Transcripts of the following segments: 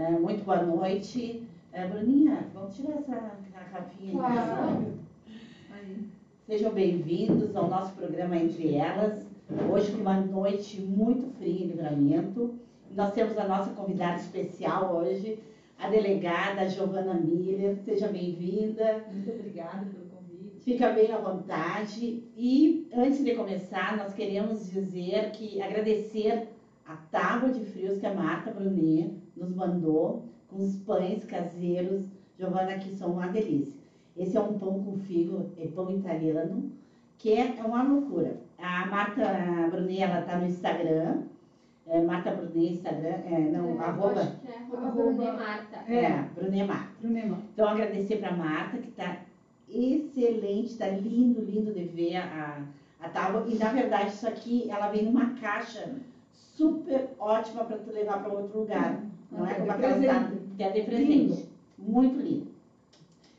É, muito boa noite. É, Bruninha, vamos tirar essa garrafinha Claro. aqui. Sejam bem-vindos ao nosso programa Entre Elas. Hoje, com uma noite muito fria em livramento. Nós temos a nossa convidada especial hoje, a delegada Giovana Miller. Seja bem-vinda. Muito obrigada pelo convite. Fica bem à vontade. E antes de começar, nós queremos dizer que agradecer a tábua de frios que a Marta Brunet nos mandou, com os pães caseiros, Giovana, que são uma delícia. Esse é um pão com figo, é pão italiano, que é uma loucura. A Marta Brunet, ela está no Instagram, é Marta Brunet, Instagram, é, não, É, eu arroba, acho que é arroba Arroba- Brunet Marta. é, Brunet Marta. Brunema. Então, agradecer para a Marta, que está excelente, está lindo, lindo de ver a, a tábua. E, na verdade, isso aqui, ela vem numa caixa super ótima para tu levar para outro lugar. Não é como aquela que é de presente. Muito lindo.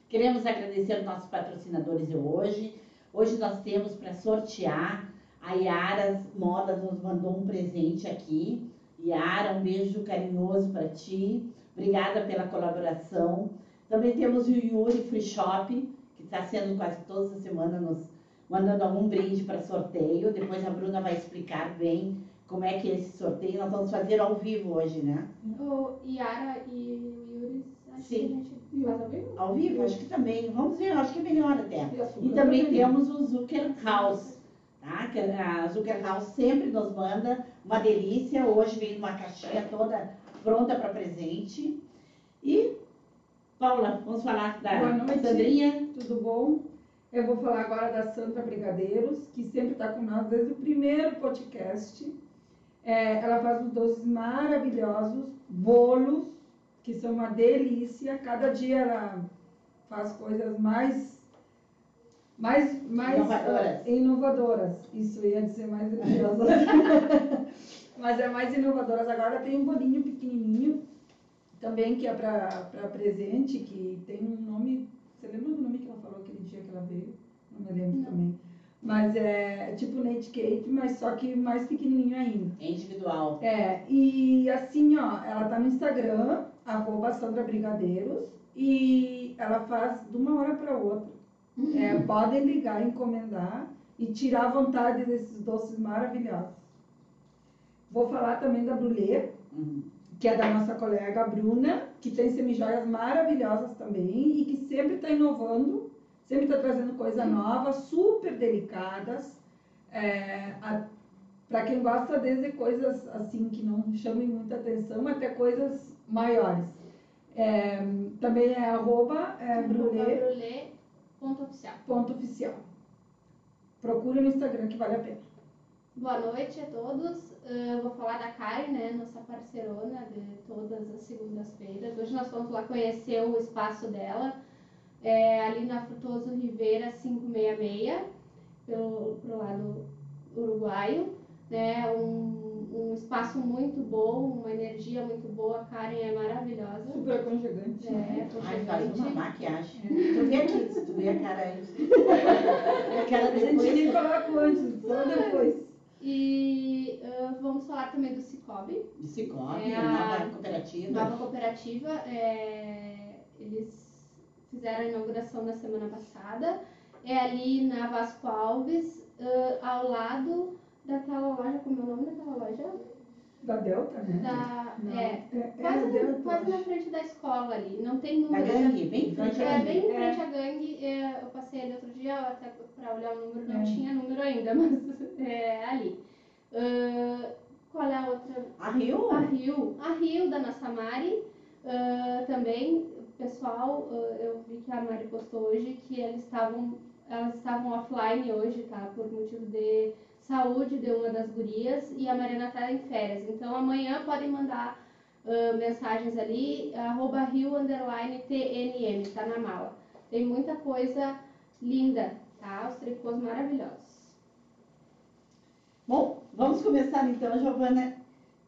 Queremos agradecer os nossos patrocinadores de hoje. Hoje nós temos para sortear, a Yaras Modas nos mandou um presente aqui. Yara, um beijo carinhoso para ti. Obrigada pela colaboração. Também temos o Yuri Free Shop, que está sendo quase todas as semanas nos mandando algum brinde para sorteio. Depois a Bruna vai explicar bem como é que é esse sorteio. Nós vamos fazer ao vivo hoje, né? O Yara e o Yuri, acho Sim. que a gente faz ao vivo? Ao vivo, acho que também. Vamos ver, acho que é melhor até. E E também temos o Zucker House, tá? Que a Zucker House sempre nos manda uma delícia. Hoje vem numa caixinha toda pronta para presente. E, Paula, vamos falar da Boa noite. Sandrinha. Tudo bom? Eu vou falar agora da Sandra Brigadeiros, que sempre está com nós desde o primeiro podcast. É, ela faz uns doces maravilhosos, bolos, que são uma delícia. Cada dia ela faz coisas mais mais, mais Inovadoras. ah, inovadoras. Isso ia dizer mais deliciosas. Mas é mais inovadoras. Agora tem um bolinho pequenininho também que é para presente, que tem um nome. Você lembra do nome que ela falou aquele dia que ela veio? Não me lembro Não. também. Mas é tipo Nate Cake, mas só que mais pequenininho ainda. É individual. É, e assim, ó, ela tá no Instagram, arroba Sandra Brigadeiros, e ela faz de uma hora para outra. É, podem ligar, encomendar e tirar a vontade desses doces maravilhosos. Vou falar também da Brulé, Uhum. que é da nossa colega Bruna, que tem semijoias maravilhosas também e que sempre está inovando, sempre está trazendo coisa nova, super delicadas. Para quem gosta desde coisas assim que não chamem muita atenção até coisas maiores. É, também é arroba é, ponto oficial. ponto oficial. Procure no Instagram que vale a pena. Boa noite a todos. Eu vou falar da Karen, né, nossa parceirona de todas as segundas-feiras. Hoje nós vamos lá conhecer o espaço dela, é, ali na Frutoso Ribeira 566, pelo pro lado uruguaio. Né, um, um espaço muito bom, uma energia muito boa. A Karen é maravilhosa. Super aconchegante. É, né? Ai, faz uma maquiagem. Tu vê aqui, tu vê a cara aí. A cara A gente nem depois. coloca antes, só depois. E ah, vamos falar também do Cicobi. De Cicobi, É a nova cooperativa. Nova cooperativa, é, eles fizeram a inauguração na semana passada. É ali na Vasco Alves, ãh, ao lado daquela loja, como é o nome daquela loja? Da Delta, né? Da, Não, é, é, é quase, da Delta. quase na frente da escola ali. Não tem Da número. gangue, bem em frente à É, gangue. bem em É. frente à gangue. é, eu passei ali outro dia até para olhar o número, não É. tinha número ainda, mas é ali. Ãh, qual é a outra? A Rio? A Rio, a Rio da nossa Mari, ah, também, pessoal, eu vi que a Mari postou hoje que eles estavam, elas estavam offline hoje, tá? Por motivo de saúde de uma das gurias e a Mariana está em férias. Então amanhã podem mandar ah, mensagens ali, arroba Rio underline TNM, tá na mala. Tem muita coisa linda, tá? Os tricôs maravilhosos. Bom, vamos começar então, Giovana.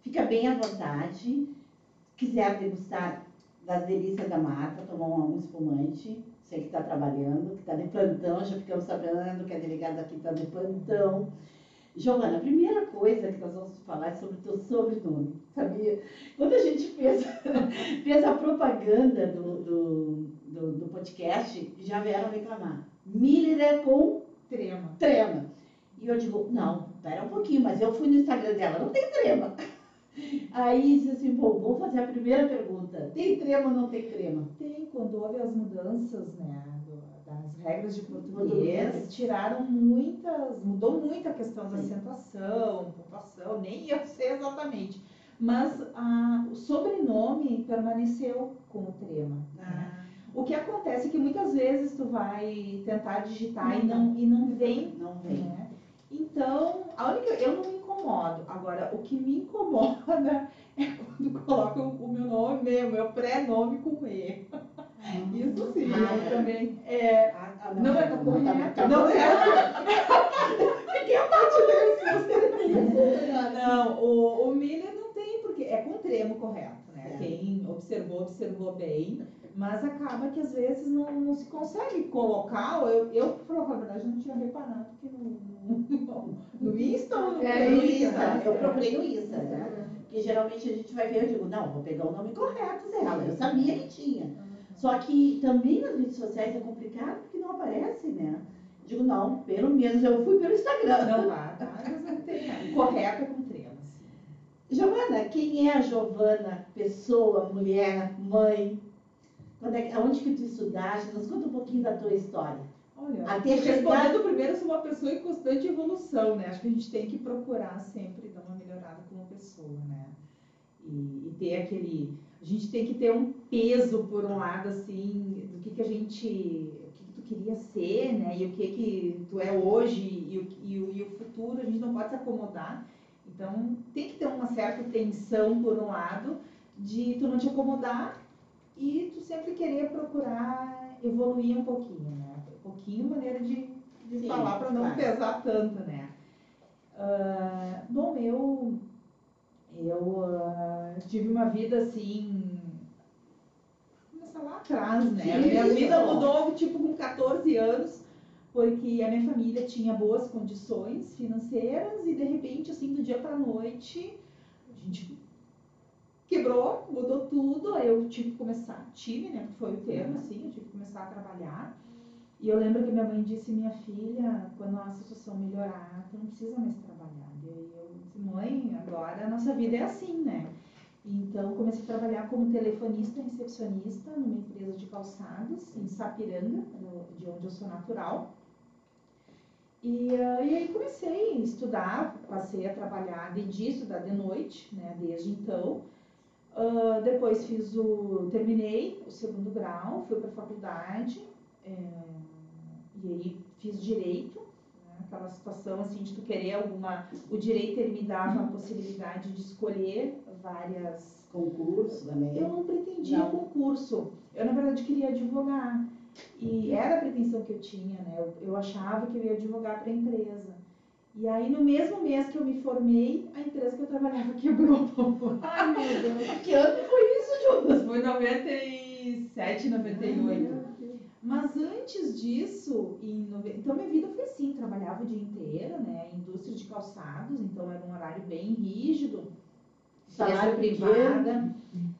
Fica bem à vontade. Quiser degustar das delícias da mata, tomar um, um espumante, sei que está trabalhando, que está de plantão, já ficamos sabendo que a delegada aqui está de plantão. Giovana, a primeira coisa que nós vamos falar é sobre o teu sobrenome, sabia? Quando a gente pensa, fez a propaganda do, do, do, do podcast, já vieram reclamar. Miller é com Trema. trema. E eu digo, não, pera um pouquinho, mas eu fui no Instagram dela, não tem trema. Aí disse assim, pô, vou fazer a primeira pergunta. Tem trema ou não tem trema? Tem, quando houve as mudanças, né, das regras de português, Português. tiraram muitas, mudou muito a questão da acentuação, pontuação, nem ia ser exatamente. Mas ah, o sobrenome permaneceu com o trema. né? O que acontece é que muitas vezes tu vai tentar digitar e não, e não vem Não vem. né? Então, a única, eu não me incomodo. Agora, o que me incomoda é quando colocam o meu nome mesmo, meu pré-nome com E. Isso sim, Ah, eu também. É, Ah, ah, não é correto. tá- tá não é. Fiquei a parte desse. Não, o, o Miller não tem, porque é com tremo correto, né? É. Quem observou, observou bem. Mas acaba que às vezes não, não se consegue colocar. Eu, eu, verdade, não tinha reparado que no, no, no Insta ou no É, No Insta, né? eu procurei no Insta, né? Que geralmente a gente vai ver, eu digo, não, vou pegar o nome correto dela. Eu sabia que tinha. Só que também nas redes sociais é complicado porque não aparece, né? Digo, não, pelo menos eu fui pelo Instagram. Não dá, tá? É com trema, assim. Giovana, quem é a Giovana? Pessoa, mulher, mãe? Quando é, que tu estudaste? Nos conta um pouquinho da tua história. Olha, Até respondendo primeiro, eu sou uma pessoa em constante evolução, né? Acho que a gente tem que procurar sempre dar uma melhorada como pessoa, né? E, e ter aquele. A gente tem que ter um peso, por um lado, assim, do que, que a gente. O que, tu queria ser, né? E o que, que tu é hoje e o, e, o, e o futuro, a gente não pode se acomodar. Então, tem que ter uma certa tensão, por um lado, de tu não te acomodar e tu sempre querer procurar evoluir um pouquinho, né? Um pouquinho maneira de, de Sim, falar para não claro. pesar tanto, né? Ah, bom, eu eu ah, tive uma vida assim começar lá atrás, né? Sim, Minha vida mudou tipo com 14 anos porque a minha família tinha boas condições financeiras e de repente assim do dia para noite a gente quebrou, mudou tudo, aí eu tive que começar, tive, né, foi o termo, assim, eu tive que começar a trabalhar. E eu lembro que minha mãe disse, minha filha, quando a situação melhorar, tu não precisa mais trabalhar. E eu disse, mãe, agora a nossa vida é assim, né? Então comecei a trabalhar como telefonista e recepcionista numa empresa de calçados em Sapiranga, de onde eu sou natural. E, ah, e aí comecei a estudar, passei a trabalhar de dia, estudar de noite, né, desde então. Ah, depois fiz o. terminei o segundo grau, fui para a faculdade, é, e aí fiz direito, né, aquela situação assim de tu querer alguma. O direito ele me dava a possibilidade de escolher várias. Concurso também. Eu não pretendia Não. concurso, eu na verdade queria advogar. E era a pretensão que eu tinha, né? Eu, eu achava que eu ia advogar para a empresa. E aí, no mesmo mês que eu me formei, a empresa que eu trabalhava quebrou. Ai, meu Deus. Que ano foi isso, Giovana? Foi 97, 98. Mas antes disso, então minha vida foi assim, trabalhava o dia inteiro, né? Indústria de calçados, então era um horário bem rígido. Salário privada.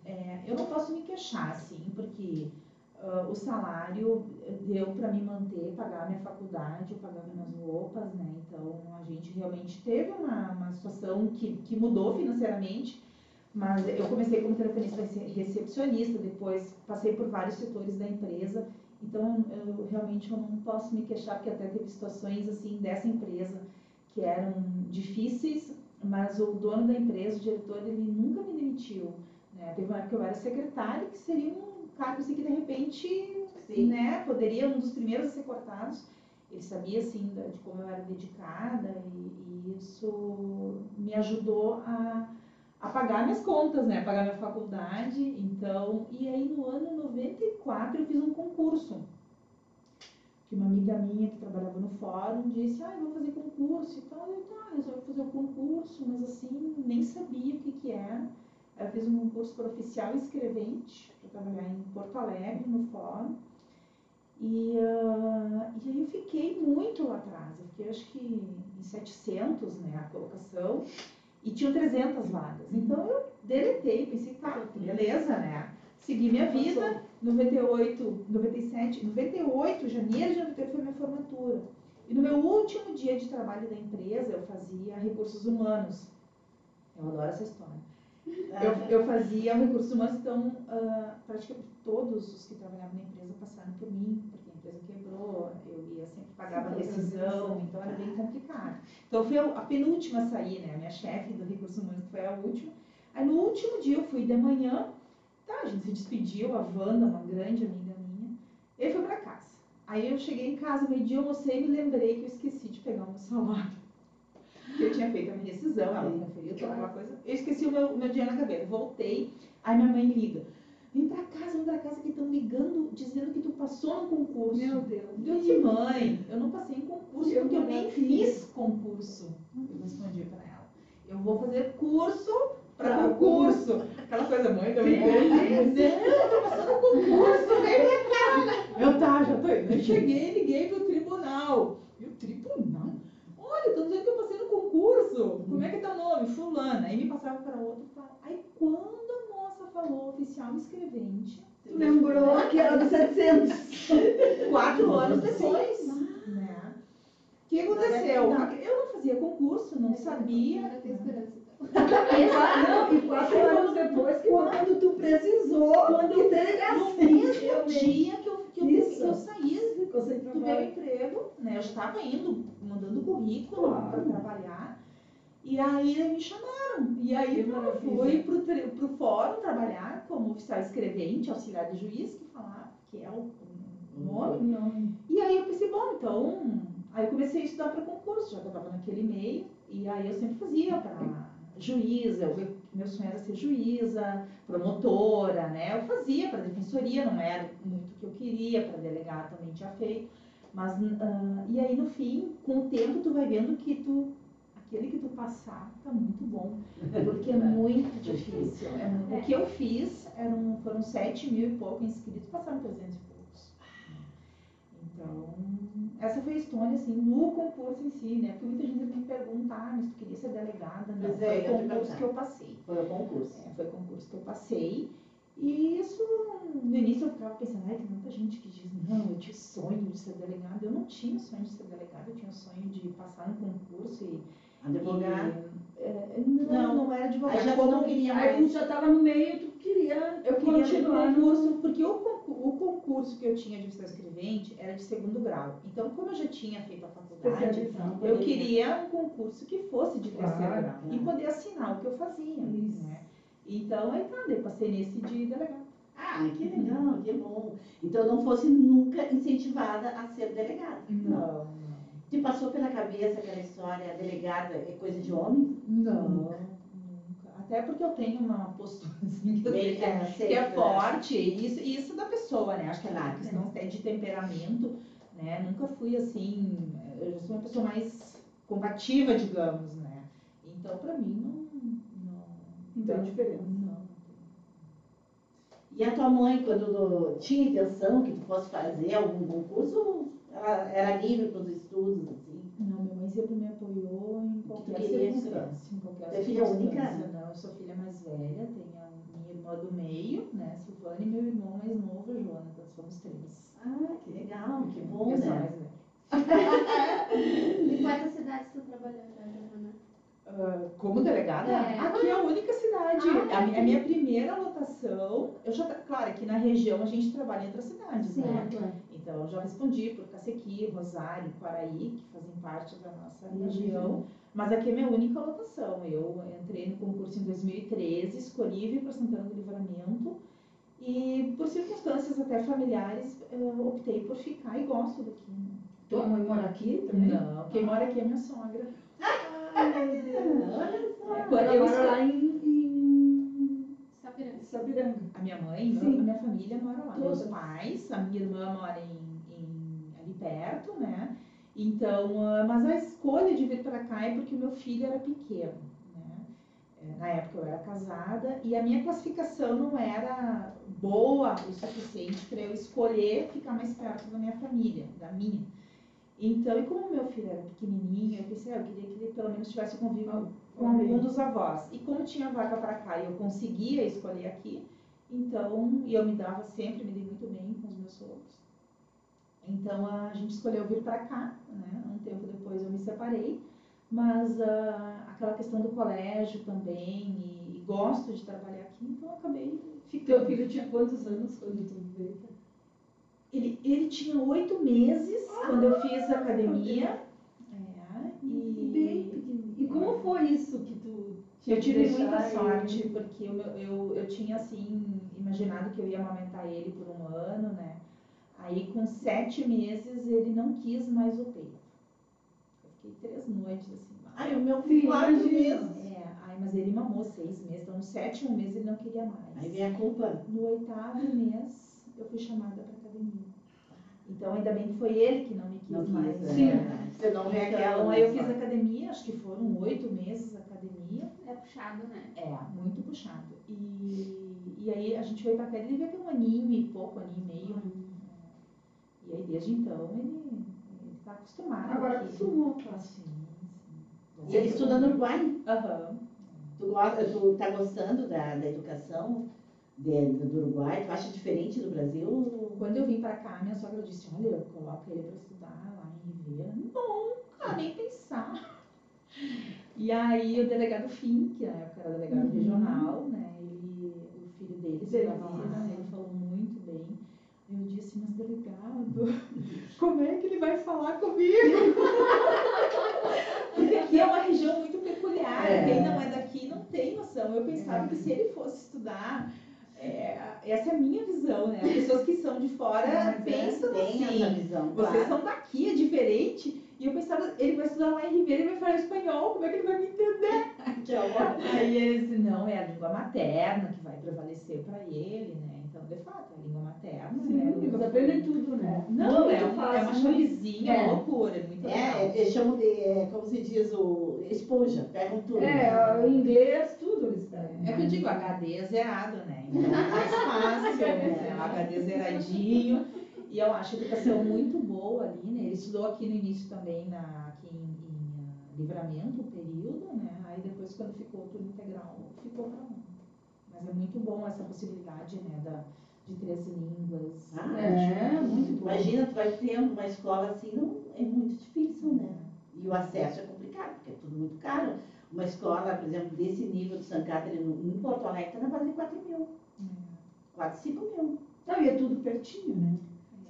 É, eu não posso me queixar, assim, porque ah, o salário deu para me manter, pagar minha faculdade, eu pagava minhas roupas, né? Então a gente realmente teve uma, uma situação que, que mudou financeiramente. Mas eu comecei como telefonista rece- recepcionista, depois passei por vários setores da empresa. Então, eu realmente eu não posso me queixar, porque até teve situações assim dessa empresa que eram difíceis, mas o dono da empresa, o diretor, ele nunca me demitiu. Né? Teve uma época que eu era secretária, que seria um cargo assim, que de repente Sim. né, poderia um dos primeiros a ser cortados. Ele sabia assim de como eu era dedicada e, e isso me ajudou a, a pagar minhas contas, né, a pagar minha faculdade. Então, e aí no ano 94 eu fiz um concurso. Que uma amiga minha que trabalhava no fórum disse, ah, eu vou fazer concurso e tal. Eu, tá, resolvi fazer o concurso, mas assim, nem sabia o que que era. Eu fiz um concurso para oficial escrevente, para trabalhar em Porto Alegre, no fórum. E, ah, e aí eu fiquei muito lá atrás, eu fiquei acho que em 700, né, a colocação, e tinham 300 vagas. Então eu deletei, pensei, tá, beleza, né, segui minha vida. 98, 97, 98, janeiro de 98 foi minha formatura. E no meu último dia de trabalho da empresa, eu fazia recursos humanos. Eu adoro essa história. Eu, eu fazia recursos humanos, então ah, praticamente todos os que trabalhavam na empresa passaram por mim, empresa quebrou, eu ia sempre pagava rescisão, então era bem complicado. Então foi a penúltima a sair, né? A minha chefe do recursos humanos foi a última. Aí no último dia eu fui de manhã, tá, a gente se despediu, a Wanda, uma grande amiga minha, e foi pra casa. Aí eu cheguei em casa, meio-dia, eu almocei e me lembrei que eu esqueci de pegar o meu salário. Que eu tinha feito a minha rescisão, ela conferiu toda aquela coisa. Eu esqueci o meu, meu dinheiro na cabeça. Voltei, aí minha mãe liga. Vem pra casa, vem pra casa que estão ligando, dizendo que tu passou no concurso. Meu Deus. Eu disse, mãe, eu não passei em concurso, Eu porque eu nem fiz. concurso. Eu respondi pra ela. Eu vou fazer curso pra Pra concurso. Aquela coisa, mãe, me Não, eu tô passando concurso, vem minha cara. Eu tá, já tô indo. Eu cheguei, liguei pro tribunal. E o tribunal? Olha, estão dizendo que eu passei no concurso. Como é que é teu nome? Fulana. Aí me passava para outro. e. Aí quando falou oficial escrevente, Tu lembrou que era do 700. quatro anos depois, né? O que aconteceu? Eu não fazia concurso, não sabia. Então. Não, e quatro anos depois, quando tu precisou, quando No delegacia. mesmo dia que eu, que eu, Isso. que eu saí do meu emprego, né? Eu estava indo, mandando currículo Claro. para trabalhar. E aí me chamaram. E aí Que eu maravilha. fui pro, tri- pro fórum trabalhar como oficial escrevente, auxiliar de juiz, que falar, que é o o nome. Não. E aí eu pensei, bom, então. Aí eu comecei a estudar para concurso, já que eu estava naquele meio. E aí eu sempre fazia para juíza, eu- meu sonho era ser juíza, promotora, né? Eu fazia para defensoria, não era muito o que eu queria, para delegado também tinha feito. Mas, ah, e aí no fim, com o tempo, tu vai vendo que tu. Aquele que tu passar tá muito bom. Porque é muito difícil. É mu- O que eu fiz eram, foram 7 mil e pouco inscritos, passaram 300 e poucos. Então, essa foi a história, assim, no concurso em si, né? Porque muita gente me pergunta, ah, mas tu queria ser delegada? Não, Pois é, foi o concurso que eu passei. Foi o concurso. É, foi o concurso que eu passei. E isso, no início eu ficava pensando, ai, tem muita gente que diz, não, eu tinha sonho de ser delegada. Eu não tinha sonho de ser delegada, eu tinha sonho de passar no concurso e... Advogado. e, é, não, não era advogado. Aí já Como- não queria Aí mais. tu já estava no meio, tu queria Eu queria continuar no concurso, porque o, concurso, o concurso que eu tinha de oficial escrevente era de segundo grau. Então, como eu já tinha feito a faculdade, eu queria um concurso que fosse de terceiro Claro, grau e claro. poder assinar o que eu fazia. Né? Então, aí tá, daí passei nesse de delegado. Ah, que legal, que bom. Então não fosse nunca incentivada a ser delegada. Não, Te passou pela cabeça aquela história, delegada é coisa de homem? não, nunca. Até porque eu tenho uma postura assim que que é, que é forte, e isso, isso da pessoa, né? Acho que é Claro. questão até de temperamento, né? Nunca fui assim, eu sou uma pessoa mais combativa, digamos, né? Então, pra mim, não. Não, Não tem diferença. Não. E a tua mãe, quando tinha intenção que tu fosse fazer algum concurso, ela era livre para os estudos, assim? Não, minha mãe sempre me apoiou em qualquer circunstância. Em qualquer é filha única? Não, eu sou filha mais velha, tenho a minha irmã do meio, né, Silvana, e meu irmão mais novo, Jonathan. Somos três. Ah, que legal, que bom, eu sou né? mais velha. Em quais cidades tu trabalhou já, Giovana? Ah, como delegada, É. aqui é a única cidade. Ah, a, mi- a minha primeira lotação, eu já, claro, aqui na região a gente trabalha em outras cidades, né? Então, eu já respondi por Cacequi, Rosário, Quaraí, que fazem parte da nossa região. Mas aqui é minha única lotação. Eu entrei no concurso em 2013, escolhi vir para Santana do Livramento. E, por circunstâncias até familiares, eu optei por ficar e gosto daqui. né? Tua mãe mora aqui também? Não, quem mora aqui é minha sogra. Olha eu lá em, em Sapiranga. Sabiranga. A minha mãe, Sim. a minha família mora lá. Meus Todas. pais, a minha irmã mora em, em- ali perto, né? Então, ah, mas a escolha de vir para cá é porque o meu filho era pequeno, né? É, Na época eu era casada e a minha classificação não era boa o suficiente para eu escolher ficar mais perto da minha família, da minha. Então, e como meu filho era pequenininho, eu pensei, ah, eu queria que ele pelo menos tivesse convívio com algum dos avós. E como tinha vaga para cá e eu conseguia escolher aqui, Então, e eu me dava sempre, me dei muito bem com os meus sogros. Então a gente escolheu vir para cá, né? Um tempo depois eu me separei, mas ah, aquela questão do colégio também e, e gosto de trabalhar aqui, então eu acabei ficando. Teu filho tinha quantos anos quando tu veio? Ele, ele tinha oito meses quando eu fiz a academia. É, Bem e pequenininho. E como foi isso que tu tinha eu tive muita ele? sorte, porque eu, eu, eu tinha assim, imaginado que eu ia amamentar ele por um ano, né? Aí com sete meses ele não quis mais o peito. Eu fiquei três noites assim. Ai, o meu filho, quatro meses. É, ai, mas ele mamou seis meses, então no sétimo mês ele não queria mais. Aí vem a culpa. No oitavo mês, eu fui chamada para academia. Então, ainda bem que foi ele que não me quis Não mais. quis, Sim. é. Você não vê aquela. Então, aí eu fiz só. academia, acho que foram oito meses academia. É puxado, né? É, muito puxado. E, e aí a gente foi para cá, ele devia ter um aninho e pouco, aninho e meio. E aí desde então ele está acostumado. Agora acostumou, Ah, Sim, sim. E ele estuda no Uruguai? Aham. Tu, gosta, tu tá gostando da, da educação de- do Uruguai? Tu acha diferente do Brasil? Quando eu vim para cá, minha sogra disse, olha, eu coloco ele para estudar lá em Ribeira. Nunca, nem pensar. E aí o delegado Fim, que na época era delegado Uhum. regional, né? Ele, o filho dele lá, ele falou muito bem. Eu disse, mas delegado, como é que ele vai falar comigo? Porque aqui é uma região muito peculiar. É. Quem não é daqui não tem noção. Eu pensava que se ele fosse estudar, é, essa é a minha visão, né? As pessoas que são de fora Mas é, pensam Tem assim. essa visão. Vocês claro. são daqui, é diferente. E eu pensava, ele vai estudar lá em Ribeira e vai falar espanhol, como é que ele vai me entender? Que horror. Aí ele disse, não, é a língua materna que vai prevalecer para ele, né? Então, de fato, é a língua materna, Sim, né? Nunca aprendem foi- tudo, né? Não, é, uma, é uma fácil. chamizinha, É. uma loucura, é muito legal. É, eles chamam de, é, como se diz, o esponja, pegam tudo. É, o inglês, tudo eles pegam. É que eu digo, HD é zerado, né? Então é mais fácil, né? O HD zeradinho. E eu acho a educação muito boa ali, né? Ele estudou aqui no início também, na, aqui em, em, ah, Livramento, um período, né? Aí depois, quando ficou turno integral, ficou pra lá. Mas é muito bom essa possibilidade, né? Da, de três línguas. Ah, É, muito bom. Imagina, tu vai ter uma escola assim, não, é muito difícil, né? E o acesso é complicado, porque é tudo muito caro. Uma escola, por exemplo, desse nível de San Catherine, no- em Porto Alegre, está na base de 4 mil. 4, 5 mil. Não, e é tudo pertinho, né?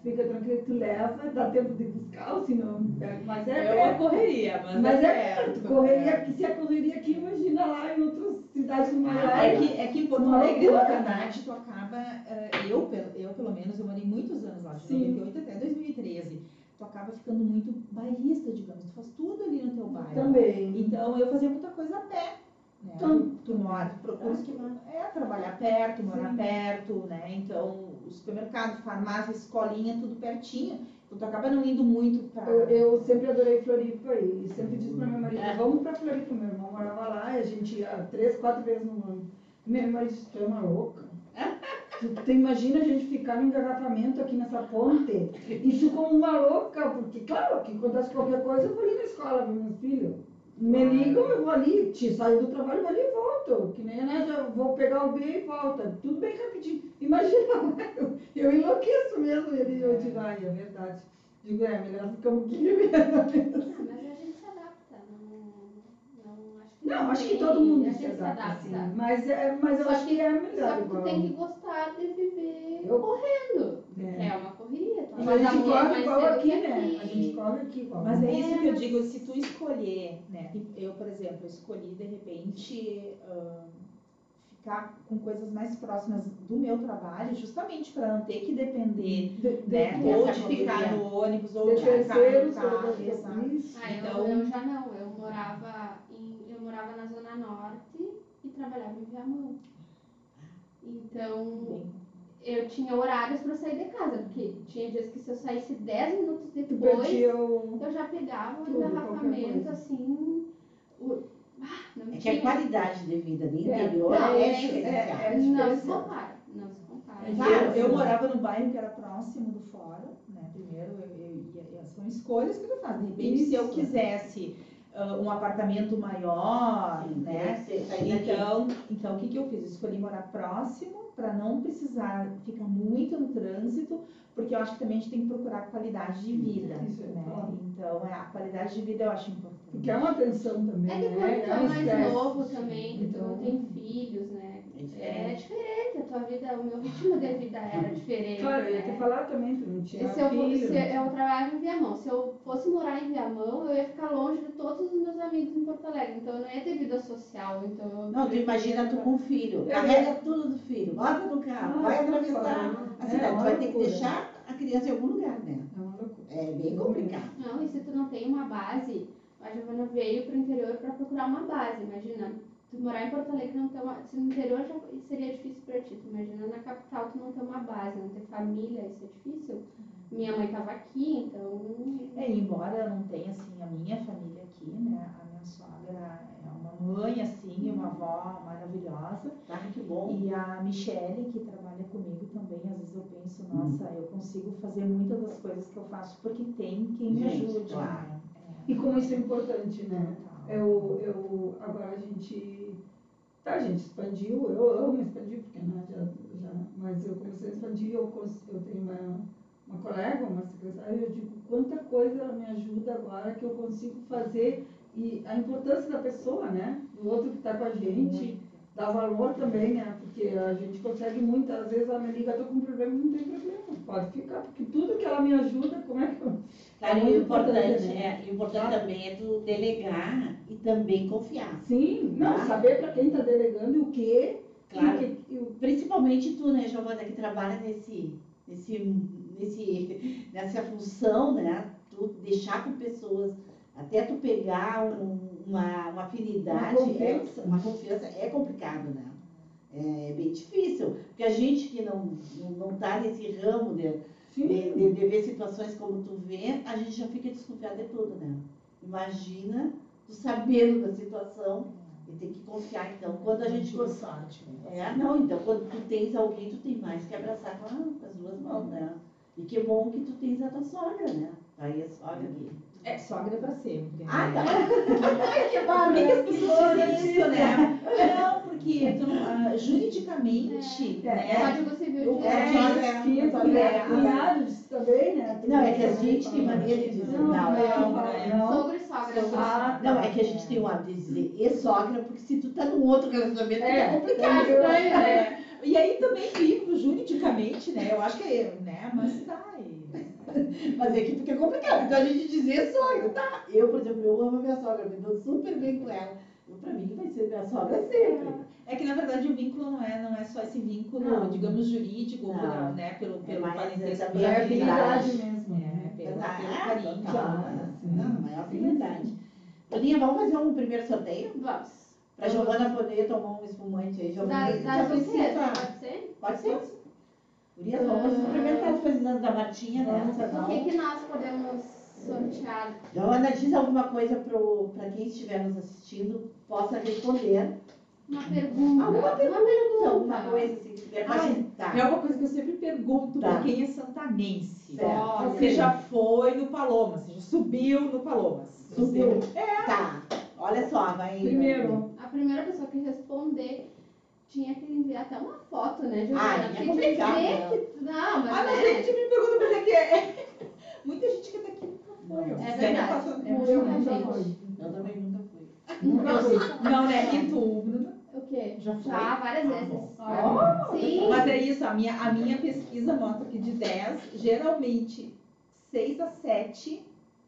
Fica tranquilo, tu leva, dá tempo de buscar, ou se não, pega. Mas é É uma correria, mas, Mas é perto. perto. Correria aqui, se é correria aqui, imagina lá em outras cidades É maiores. que, é que em Porto Alegre, na loucura, verdade, tu acaba. eh, Eu, pelo- eu, pelo menos, eu morei muitos anos lá, de Sim. 98 até 2013. Tu acaba ficando muito bairrista, digamos. Tu faz tudo ali no teu bairro. Também. Então, eu fazia muita coisa a pé. Né? Então- tu, mora, procura que é, trabalhar perto, morar Sim. perto, né? Então, supermercado, farmácia, escolinha, tudo pertinho. Então, tu acaba não indo muito pra. Eu, eu sempre adorei Floripa e sempre disse pra meu marido, vamos pra Floripa, meu irmão morava lá e a gente ia três, quatro vezes no ano. Meu marido disse, tu é uma louca. Tu, tu imagina a gente ficar no engarrafamento aqui nessa ponte, isso como uma louca, porque claro, que acontece qualquer coisa, eu vou ali na escola ver meus filhos. Me ligam, eu vou ali, te saio do trabalho, vou ali e volto. Que nem a Nádia, eu vou pegar o B e volta. Tudo bem rapidinho. Imagina, eu, eu enlouqueço mesmo. Ele, eu digo, ai, é verdade. Digo, é, melhor mesmo. A gente se adapta, não, não acho que Não, acho que tem- todo mundo se adapta, assim. Mas, é, mas eu Só acho que é Só melhor que tu tem que gostar de viver Eu- correndo. É. É uma correria. Tu Mas a gente corre igual aqui, né? A gente corre aqui igual. Mas é isso É, que eu mas- digo, se tu escolher, né? Eu, por exemplo, escolhi de repente ah, ficar com coisas mais próximas do meu trabalho, justamente para não ter que depender, de, de, né? de- Ou de ficar no ônibus, ou de de ficar no carro. Ah, eu, Então- eu já não. Eu morava, em, eu morava na Zona Norte e trabalhava em Viamão. Então, Bem, eu tinha horários para sair de casa, porque tinha dias que se eu saísse 10 minutos depois, eu já pegava o engarrafamento assim. O, ah, não É que tinha. a qualidade de vida de É, interior não, é, é- diferencial. é- não se compara. Não se compara. É Claro, eu Sim. morava no bairro que era próximo do fórum, né? Primeiro, eu, eu, são escolhas que tu faz. De repente, se eu Isso. quisesse ah, um apartamento maior, Sim, né? Então, então, o que, que eu fiz? Eu escolhi morar próximo para não precisar ficar muito no trânsito, porque eu acho que também a gente tem que procurar qualidade de vida, Isso, né? claro. Então, é, a qualidade de vida eu acho importante. Porque é uma atenção também, É que né? quando tu é mais novo também, que tu não Então- tem filhos, É É diferente. a tua vida, o meu ritmo de vida era diferente. Claro, eu ia te né? falar também, tu não tinha Se eu, filho. se eu trabalhava em Viamão, se eu fosse morar em Viamão, eu ia ficar longe de todos os meus amigos em Porto Alegre. Então eu não ia ter vida social. Então Não, tu imagina tu com um filho, É. carrega tudo do filho, bota no carro, Ah, vai claro. atravessar a É. Tu vai ter que deixar a criança em algum lugar, né? É uma loucura. É bem complicado. Não, e se tu não tem uma base, a Giovana veio pro interior para procurar uma base. Imagina, tu morar em Porto Alegre não ter uma. Se no interior já seria difícil para ti. Tu imagina na capital tu não ter uma base, não ter família, isso é difícil. Minha mãe tava aqui, então. É, embora eu não tenha, assim, a minha família aqui, né? A minha sogra é uma mãe, assim, e uma avó maravilhosa. Tá, que bom. E a Michele, que trabalha comigo também, às vezes eu penso, nossa, eu consigo fazer muitas das coisas que eu faço porque tem quem me Gente, ajude. claro. né? E como isso é importante, né? É. Eu, eu, agora a gente, tá, a gente expandiu, eu amo expandir, porque né, já, já, mas eu comecei a expandir, eu, eu tenho uma, uma colega, uma secretária, eu digo quanta coisa ela me ajuda agora que eu consigo fazer e a importância da pessoa, né? Do outro que está com a gente, dá valor também, né? Porque a gente consegue muitas vezes, ela me liga, tô com um problema, não tem problema, pode ficar, porque tudo que ela me ajuda, como é que eu... É e o muito importante, né? é, o importante também é tu delegar e também confiar. Sim, não, Tá. saber para quem está delegando e o quê. Claro. E que- e Principalmente tu, né, Giovana, que trabalha nesse, nesse, nesse, nessa função, né? Tu deixar com pessoas, até tu pegar um- uma, uma afinidade, Uma confiança. É, uma confiança é complicado, né? É bem difícil, porque a gente que não, não, não tá nesse ramo de, Sim. de, de- de ver situações como tu vê, a gente já fica desconfiado de tudo, né? Imagina tu sabendo da situação e tem que confiar. Então, quando a gente sorte, né? é, não, então quando tu tens alguém, tu tem mais que abraçar com, a- com as duas mãos, né? E que bom que tu tens a tua sogra, né? Aí a sogra aqui. É, sogra pra sempre. Ah, né? tá. Por que, que as pessoas dizem isso, né? Não, porque tu ah, juridicamente, É. né? É, Direito. é, é, é. cunhados também, né? Não, é que a gente tem mania de dizer, Não, não, não, é, não, não. Sogro e sogra. Ah, não, é que a gente tem o hábito de dizer e sogra, porque se tu tá num outro relacionamento, é, É, complicado. né? E aí também vivo juridicamente, né? Eu acho que é, né? Mas tá. e- Mas é que fica complicado. Então a gente dizer sogra, tá? Eu, por exemplo, eu amo a minha sogra, me dou super bem com ela. Pra mim vai ser minha sogra sempre. É que na verdade o vínculo não é, não é só esse vínculo, Não. digamos, jurídico, Não. pelo, né? Pelo, pelo mais parentesco, também É a afinidade mesmo. É, né? pelo, Ah, pelo carinho. total. né? Não, maior afinidade. Bruninha, vamos fazer um primeiro sorteio? Vamos. Pra Giovana poder tomar um espumante aí. Giovana, já precisa. princesas, pode ser? Pode ser? Gurias, vamos no primeiro caso precisando da Martinha nessa, O não? que, que nós podemos sortear? Giovana, diz alguma coisa pro, pra quem estiver nos assistindo, possa responder. Uma pergunta. Alguma Uma pergunta. Alguma coisa, se quiser, pode Ai, tá. É uma coisa que eu sempre pergunto Tá. pra quem é santanense. Certo. Você já foi no Palomas, você já subiu no Palomas. Subiu. Tá. Olha só, vai. Primeiro, A primeira pessoa que responder tinha que enviar até uma foto, né, Giovana? Ah, é complicado, dizer né? que- Não, mas Ah, mas é. a gente me pergunta pra que é. Muita gente que tá aqui nunca foi. Não. ó. É verdade. É eu fui. Também nunca fui. Nunca fui. Não, né? E tu? O quê? Já foi? Já, várias Ah, vezes. bom. Ah, Sim. Mas é isso, a minha, a minha pesquisa mostra que de 10, geralmente 6 a 7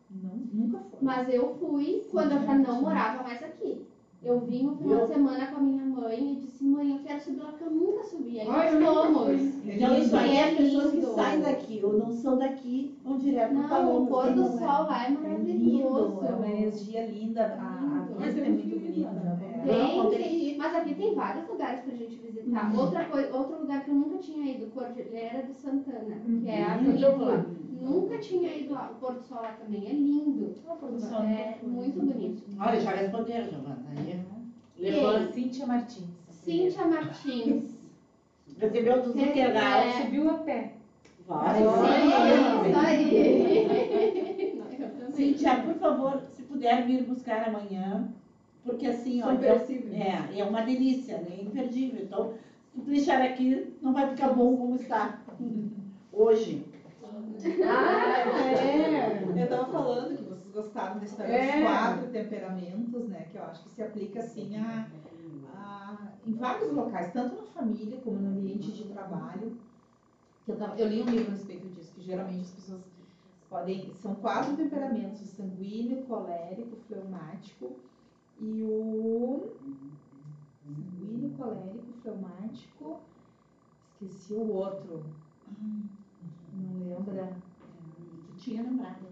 não, nunca foi. Mas eu fui quando eu já não morava mais aqui. Eu vim um final Viu? de semana com a minha mãe e disse, mãe, eu quero subir lá que eu nunca subi. Aí Ai, nós eu fomos. Então, isso aí é as É pessoas que saem daqui ou não são daqui, vão direto no Não, Palomas. o pôr do não é? sol lá é lindo, maravilhoso. é uma energia linda, a, a vista é muito bonita. né? Tem, Não, tem. Mas aqui tem vários lugares pra gente visitar. Uhum. Outra coisa, outro lugar que eu nunca tinha ido, Cordilheira de Santana, que é a Uhum. Eu já vinícola. Nunca tinha ido lá. O pôr do sol lá também é lindo. Ah, pôr do sol É foi. muito bonito. Olha, já responderam, Giovana. Aí, Quem? levanta. Cíntia Martins. Cíntia Martins. Recebeu do É. Zuckergal. Subiu a pé. Vai. Sim, vai. isso aí. Não, eu também. Cíntia, por favor, se puder vir buscar amanhã, porque assim, ó, é, é, é uma delícia, né? Imperdível. Então, Se tu deixar aqui, não vai ficar bom como está. Hoje. Ah, é. Eu tava falando que vocês gostaram desse É. dos quatro temperamentos, né? Que eu acho que se aplica assim a, a- em vários locais, tanto na família como no ambiente de trabalho. Que eu, tava, eu li um livro a respeito disso, que geralmente as pessoas podem. São quatro temperamentos: o sanguíneo, colérico, fleumático e o. Sanguíneo, colérico, fleumático. Esqueci o outro. Não lembra? Tu tinha lembrado.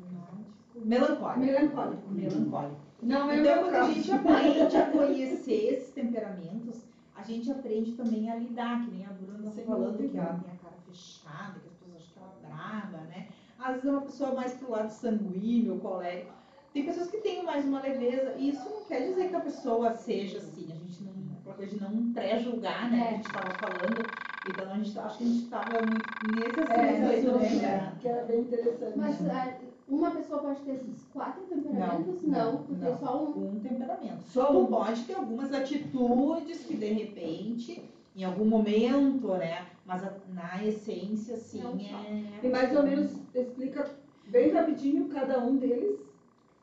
Melancólico. Melancólico. Melancólico. Não é Então, quando a gente aprende a conhecer esses temperamentos, a gente aprende também a lidar, que nem a Bruna está falando, que ela tem a cara fechada, que as pessoas acham que ela é brava, né? Às vezes é uma pessoa mais pro lado sanguíneo, colérico. Tem pessoas que têm mais uma leveza, e isso não quer dizer que a pessoa seja assim. A gente não, aquela coisa de não pré-julgar, né? Que a gente estava falando. Então, a gente, acho que a gente estava muito nesse É, aspecto, isso, né? Que era bem interessante. Mas ah, uma pessoa pode ter esses quatro temperamentos? Não, Não, tu não. tem só um. um temperamento. Só Tu um. pode ter algumas atitudes que de repente, em algum momento, né? Mas a- na essência, sim, Não só. é. E mais ou menos explica bem rapidinho cada um deles.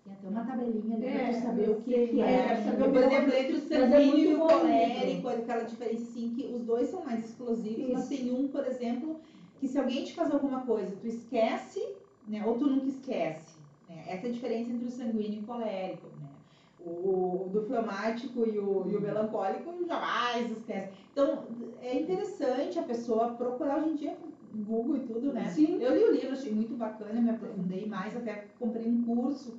Tem até uma tabelinha ali É, pra saber o que, sim, que é, é. saber Por exemplo, entre o Mas é sanguíneo e o colérico, aquela diferença assim que os dois são mais explosivos, mas Isso. tem um, por exemplo, que se alguém te fazer alguma coisa, tu esquece, né? Ou tu nunca esquece. Né? Essa é a diferença entre o sanguíneo e o colérico, né? O, do fleumático e o, e o melancólico jamais esquece. Então, é interessante a pessoa procurar hoje em dia com Google e tudo, né? Sim. Eu li o livro, achei muito bacana, me aprofundei mais, até comprei um curso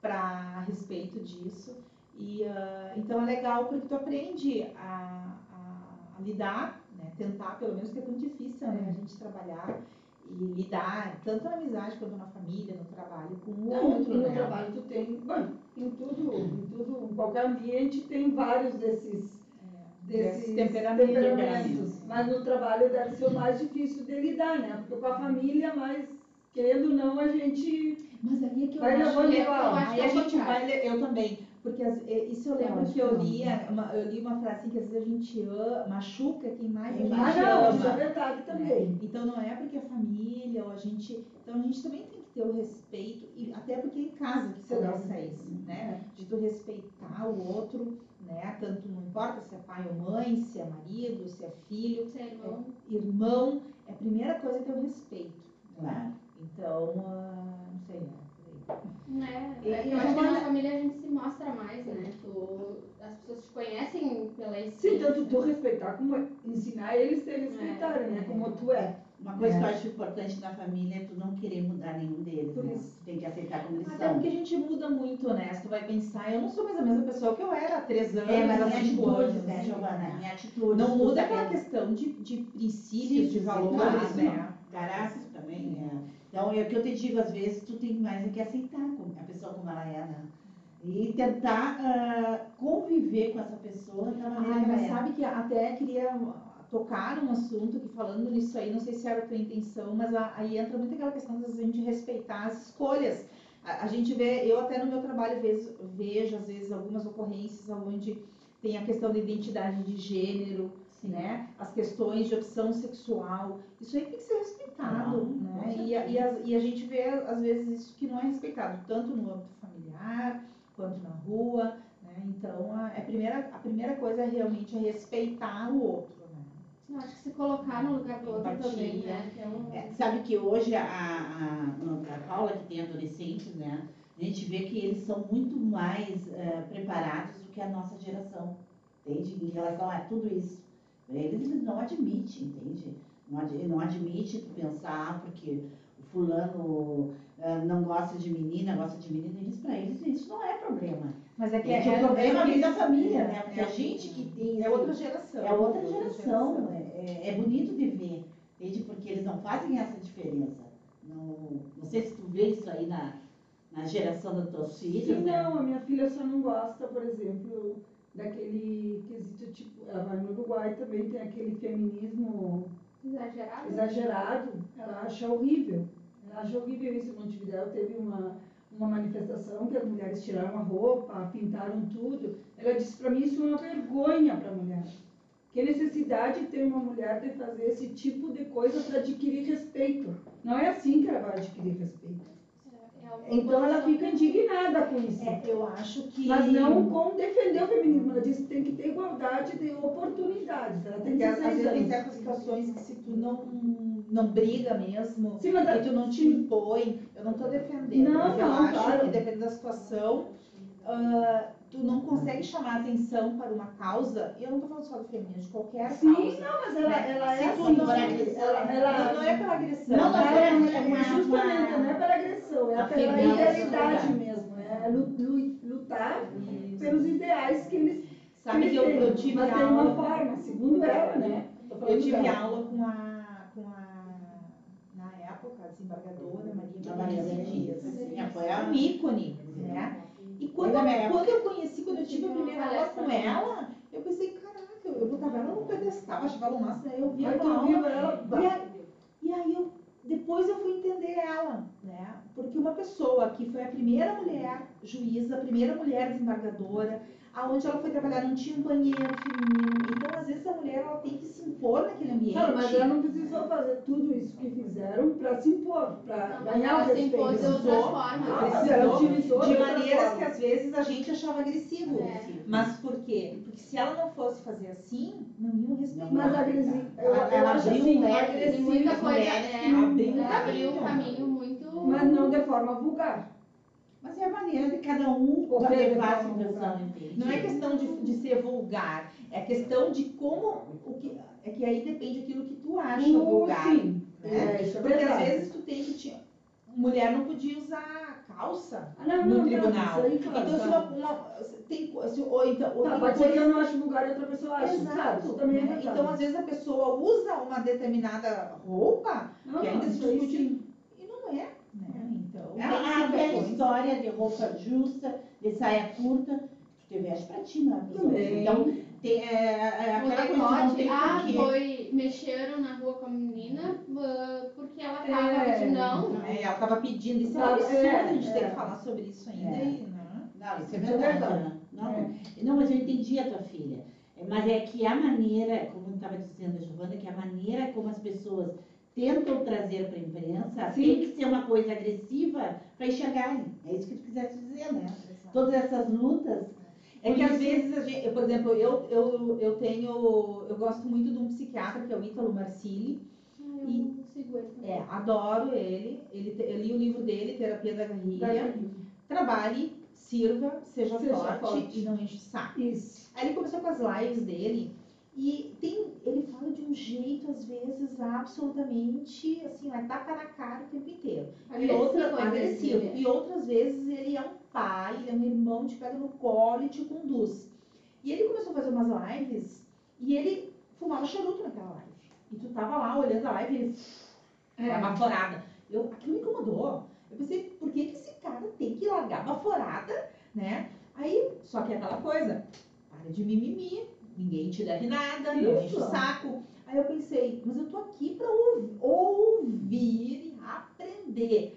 para a respeito disso. E ah, então é legal porque tu aprende a, a- a lidar, né? Tentar, pelo menos, que é tão difícil, né? A gente trabalhar lidar tanto na amizade quanto na família, no trabalho, com o Não, outro, no né? trabalho tu tem, bom, em tudo, em tudo, em qualquer ambiente tem vários desses, desses Desses temperamentos. temperamentos. Mas no trabalho deve ser o mais difícil de lidar, né? Porque com a família, mas querendo ou não, a gente Mas aí é que eu Vai acho levando que igual. Eu acho aí que a é gente vai eu também, porque as- é, isso eu lembro acho que eu não. lia, uma, eu li uma frase assim que às vezes a gente ama, machuca quem mais a Quem gente mais Ah, não, isso é ama. verdade também. Então não é porque é família ou a gente, então a gente também tem que ter o respeito e até porque é em casa que Sim. começa isso, né? De tu respeitar o outro, né? Tanto não importa se é pai ou mãe, se é marido, se é filho, Ser irmão. irmão, é a primeira coisa é ter o respeito. né? Então, ah, não sei, né? Né? E- É que eu acho que na família a gente se mostra mais, né? Tu, as pessoas te conhecem pela Sim, essência. tanto tu respeitar como ensinar eles a te respeitarem, né? Como tu é. Uma coisa É. que eu acho importante na família é tu não querer mudar nenhum deles. Por né? isso. Tu tem que aceitar como eles Até são. porque a gente muda muito, né? Se tu vai pensar, eu não sou mais a mesma pessoa que eu era há três anos, É, mas há minha cinco atitude, anos, né, Giovana? Minha atitude. Não muda sabendo- aquela questão de, de princípios, Sim, de sim, valores, claro, né? Caráter também, né? Então, é o que eu te digo, às vezes, tu tem mais é que aceitar a pessoa como ela é, né? E tentar ah, conviver com essa pessoa da maneira que ela é. sabe que até queria tocar num assunto que falando nisso aí, não sei se era a tua intenção, mas a- aí entra muito aquela questão de a gente respeitar as escolhas. A, a gente vê, eu até no meu trabalho vejo, vejo às vezes algumas ocorrências onde tem a questão da identidade de gênero, né? As questões de opção sexual, isso aí tem que ser respeitado, Não, né? E a, e, a, e a gente vê às vezes isso que não é respeitado, tanto no âmbito familiar quanto na rua, né? Então a, a primeira a primeira coisa é realmente é respeitar o outro, né? Eu acho que se colocar no lugar do outro também, né? Que é um... É, sabe que hoje a, a, a aula que tem adolescentes, né? A gente vê que eles são muito mais eh, preparados do que a nossa geração, entende? Em relação a tudo isso. Eles não admitem, entende? Não, ad, não admite tu pensar porque o fulano eh, não gosta de menina, gosta de menina, eles para eles isso não é problema. Mas é Porque o problema vem da família, né? Porque é, a gente que tem é outra geração. é outra geração, é, é- é bonito de ver, entende? Porque eles não fazem essa diferença. Não, não sei se tu vê isso aí na, na geração dos teus filhos, Sim, né? não, a minha filha só não gosta, por exemplo, daquele quesito tipo, ela no Uruguai também tem aquele feminismo Exagerado. exagerado, ela acha horrível. Ela acha horrível isso. Em Montevidéu teve uma, uma manifestação que as mulheres tiraram a roupa, pintaram tudo. Ela disse para mim isso é uma vergonha para a mulher. Que necessidade tem uma mulher de fazer esse tipo de coisa para adquirir respeito? Não é assim que ela vai adquirir respeito. É Então ela fica indignada com isso. É, eu acho que. Mas não com defender o feminismo. Ela diz que tem que ter igualdade de oportunidades. Ela tem Porque às 16 vezes tem certas situações que se tu não, não briga mesmo, Sim, mas e tu não te impõe, eu não estou defendendo, Não, mas eu não, acho claro. que dependendo da situação, ah, tu não consegue chamar atenção para uma causa, e eu não estou falando só do feminino, de qualquer Sim, causa. não, mas ela, né? ela é assim. não- Ela, ela, não, não é pela agressão, Não, não, é é, é uma- justamente, não é pela agressão, é uma pela firmeza, idealidade né? mesmo. É lu- lu- lutar Isso. pelos ideais que eles, Sabe eles que eu, eu tive Mas tem uma aula, forma, segundo ela, né? Eu tive dela. aula com a, com a, na época, a desembargadora Maria A Maria Dias. Foi É a um ícone, né? E quando, da minha quando eu conheci, quando eu tive a primeira aula com ela, eu pensei, caraca, eu, eu botava ela no pedestal, achava ela o máximo, aí eu vi Aí ela tu aula. E e aí eu, depois eu fui entender ela, né? Porque uma pessoa que foi a primeira mulher juíza, a primeira mulher desembargadora, aonde ela foi trabalhar não tinha um banheiro feminino. Então, às vezes, a mulher ela tem que se impor naquele ambiente. Claro, mas ela não precisou fazer tudo isso que fizeram para se impor, para ganhar o ela se respeito. impôs de outras formas. Ah, mas ela utilizou de maneiras que às vezes a gente achava agressivo. É. Mas por quê? Porque se ela não fosse fazer assim, não iam respeitar. Mas agressivo, eu, Ela- ela abriu assim, um leque, muita coisa, é, um ela abriu um caminho muito... mas não de forma vulgar. Mas é a maneira de cada um levar a de forma situação, vulgar. entende? Não é questão de, de ser vulgar, é questão de como. O que, é que aí depende daquilo que tu acha Uh, vulgar. Sim, né? é, é Porque às vezes tu tem que. Te, mulher não podia usar calça Ah, não, no não, tribunal. Não, isso aí, claro, então, se uma, uma- tem, se, ou então, ou Tá, pode ser que eu não acho vulgar e outra pessoa acha. Exato. também é né? verdade. Então, às vezes, a pessoa usa uma determinada roupa não, que ainda se discute sim. e não é. Né? Então, É tem a velha história de roupa justa, de saia curta, tu te veste pra ti, não é pros outros. Então, tem, é, é aquela coisa que não tem ah, porquê. foi, mexeram na rua com a menina ah, porque ela tava É. pedindo, não, não. É, ela estava pedindo, isso é Tá, absurdo é, a gente ter é. que falar sobre isso ainda. É. E, né? Não, isso é é verdade. Não, É. não, mas eu entendi a tua filha. É, Mas é que a maneira, como estava dizendo a Giovana, que a maneira como as pessoas tentam trazer para a imprensa Sim. tem que ser uma coisa agressiva para enxergarem. É isso que tu quisesse dizer, né? Todas essas lutas. É que às vezes, a gente, por exemplo, eu, eu, eu tenho, eu gosto muito de um psiquiatra que é o Ítalo Marcilli. Ah, eu sigo ele também. É, adoro ele. ele eu li o livro dele, Terapia da Guerrilha. Trabalhe, sirva, seja, Seja forte, forte. e não enche o saco. Isso. Aí ele começou com as lives dele e tem, ele fala de um jeito, às vezes, absolutamente, assim, vai tapa na cara o tempo inteiro. E outras, agressivo. agressivo. E outras vezes ele é um pai, ele é um irmão, te pega no colo e te conduz. E ele começou a fazer umas lives e ele fumava charuto naquela live. E tu tava lá olhando a live e ele É. é. baforada. Eu, aquilo me incomodou. Eu pensei, por que, que esse cara tem que largar baforada, né? Aí, só que é aquela coisa, para de mimimi, ninguém te deve nada, não enche o saco. Aí eu pensei, mas eu tô aqui para ouvir, ouvir e aprender.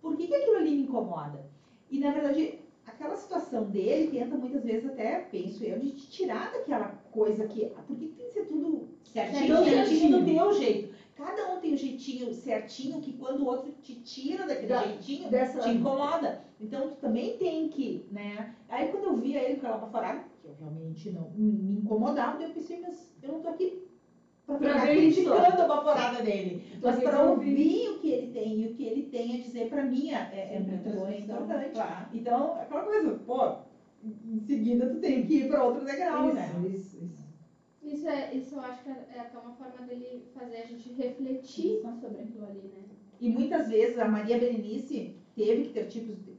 Por que, que aquilo ali me incomoda? E na verdade, aquela situação dele tenta muitas vezes até, penso eu, de te tirar daquela coisa que. Por que tem que ser tudo certinho, Certinho. certinho do teu jeito? Cada um tem um jeitinho certinho que quando o outro te tira daquele Da- jeitinho, Dessa, te incomoda. Então tu também tem que, né? Aí quando eu via ele com aquela baforada, eu realmente não me, incomodava, eu pensei, mas eu não tô aqui pra Pra ficar isso. criticando a baforada dele. Tô Mas para pra ouvir o que ele tem e o que ele tem a dizer para mim é, é Sim, muito transmissão, importante. claro. Então, é aquela coisa, pô, em seguida tu tem que ir para outro degrau, né? isso, isso, isso. Isso, é, isso eu acho que é é até uma forma dele fazer a gente refletir sobre aquilo ali, né? E muitas vezes a Maria Berenice teve que ter tipos de.